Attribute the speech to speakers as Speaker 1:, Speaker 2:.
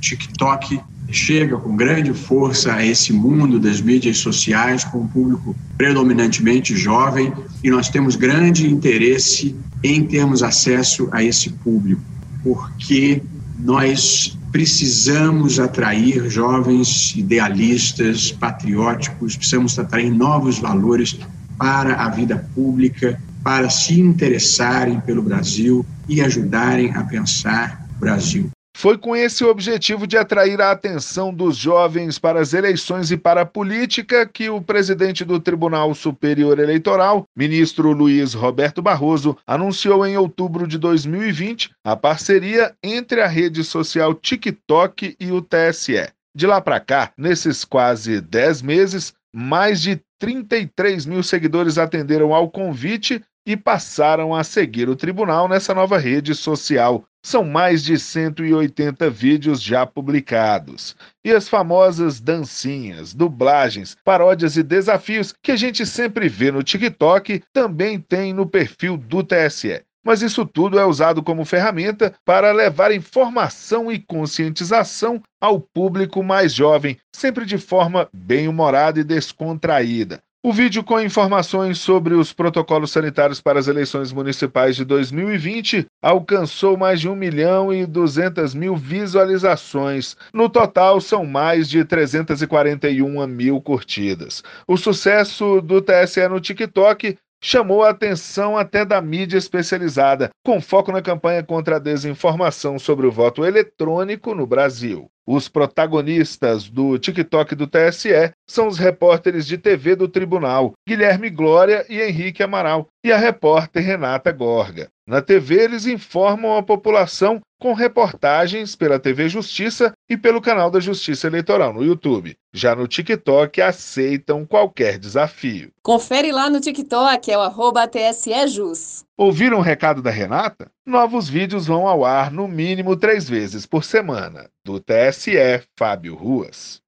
Speaker 1: TikTok chega com grande força a esse mundo das mídias sociais, com um público predominantemente jovem, e nós temos grande interesse em termos acesso a esse público, porque nós precisamos atrair jovens idealistas, patrióticos, precisamos atrair novos valores para a vida pública, para se interessarem pelo Brasil e ajudarem a pensar o Brasil.
Speaker 2: Foi com esse objetivo de atrair a atenção dos jovens para as eleições e para a política que o presidente do Tribunal Superior Eleitoral, ministro Luiz Roberto Barroso, anunciou em outubro de 2020 a parceria entre a rede social TikTok e o TSE. De lá para cá, nesses quase 10 meses, mais de 33 mil seguidores atenderam ao convite e passaram a seguir o tribunal nessa nova rede social. São mais de 180 vídeos já publicados. E as famosas dancinhas, dublagens, paródias e desafios que a gente sempre vê no TikTok também tem no perfil do TSE. Mas isso tudo é usado como ferramenta para levar informação e conscientização ao público mais jovem, sempre de forma bem humorada e descontraída. O vídeo com informações sobre os protocolos sanitários para as eleições municipais de 2020 alcançou mais de 1 milhão e 200 mil visualizações. No total, são mais de 341 mil curtidas. O sucesso do TSE no TikTok chamou a atenção até da mídia especializada, com foco na campanha contra a desinformação sobre o voto eletrônico no Brasil. Os protagonistas do TikTok do TSE são os repórteres de TV do tribunal, Guilherme Glória e Henrique Amaral, e a repórter Renata Gorga. Na TV, eles informam a população com reportagens pela TV Justiça e pelo canal da Justiça Eleitoral no YouTube. Já no TikTok, aceitam qualquer desafio.
Speaker 3: Confere lá no TikTok, é o arroba TSEJus.
Speaker 2: Ouviram o recado da Renata? Novos vídeos vão ao ar no mínimo três vezes por semana. Do TSE, Fábio Ruas.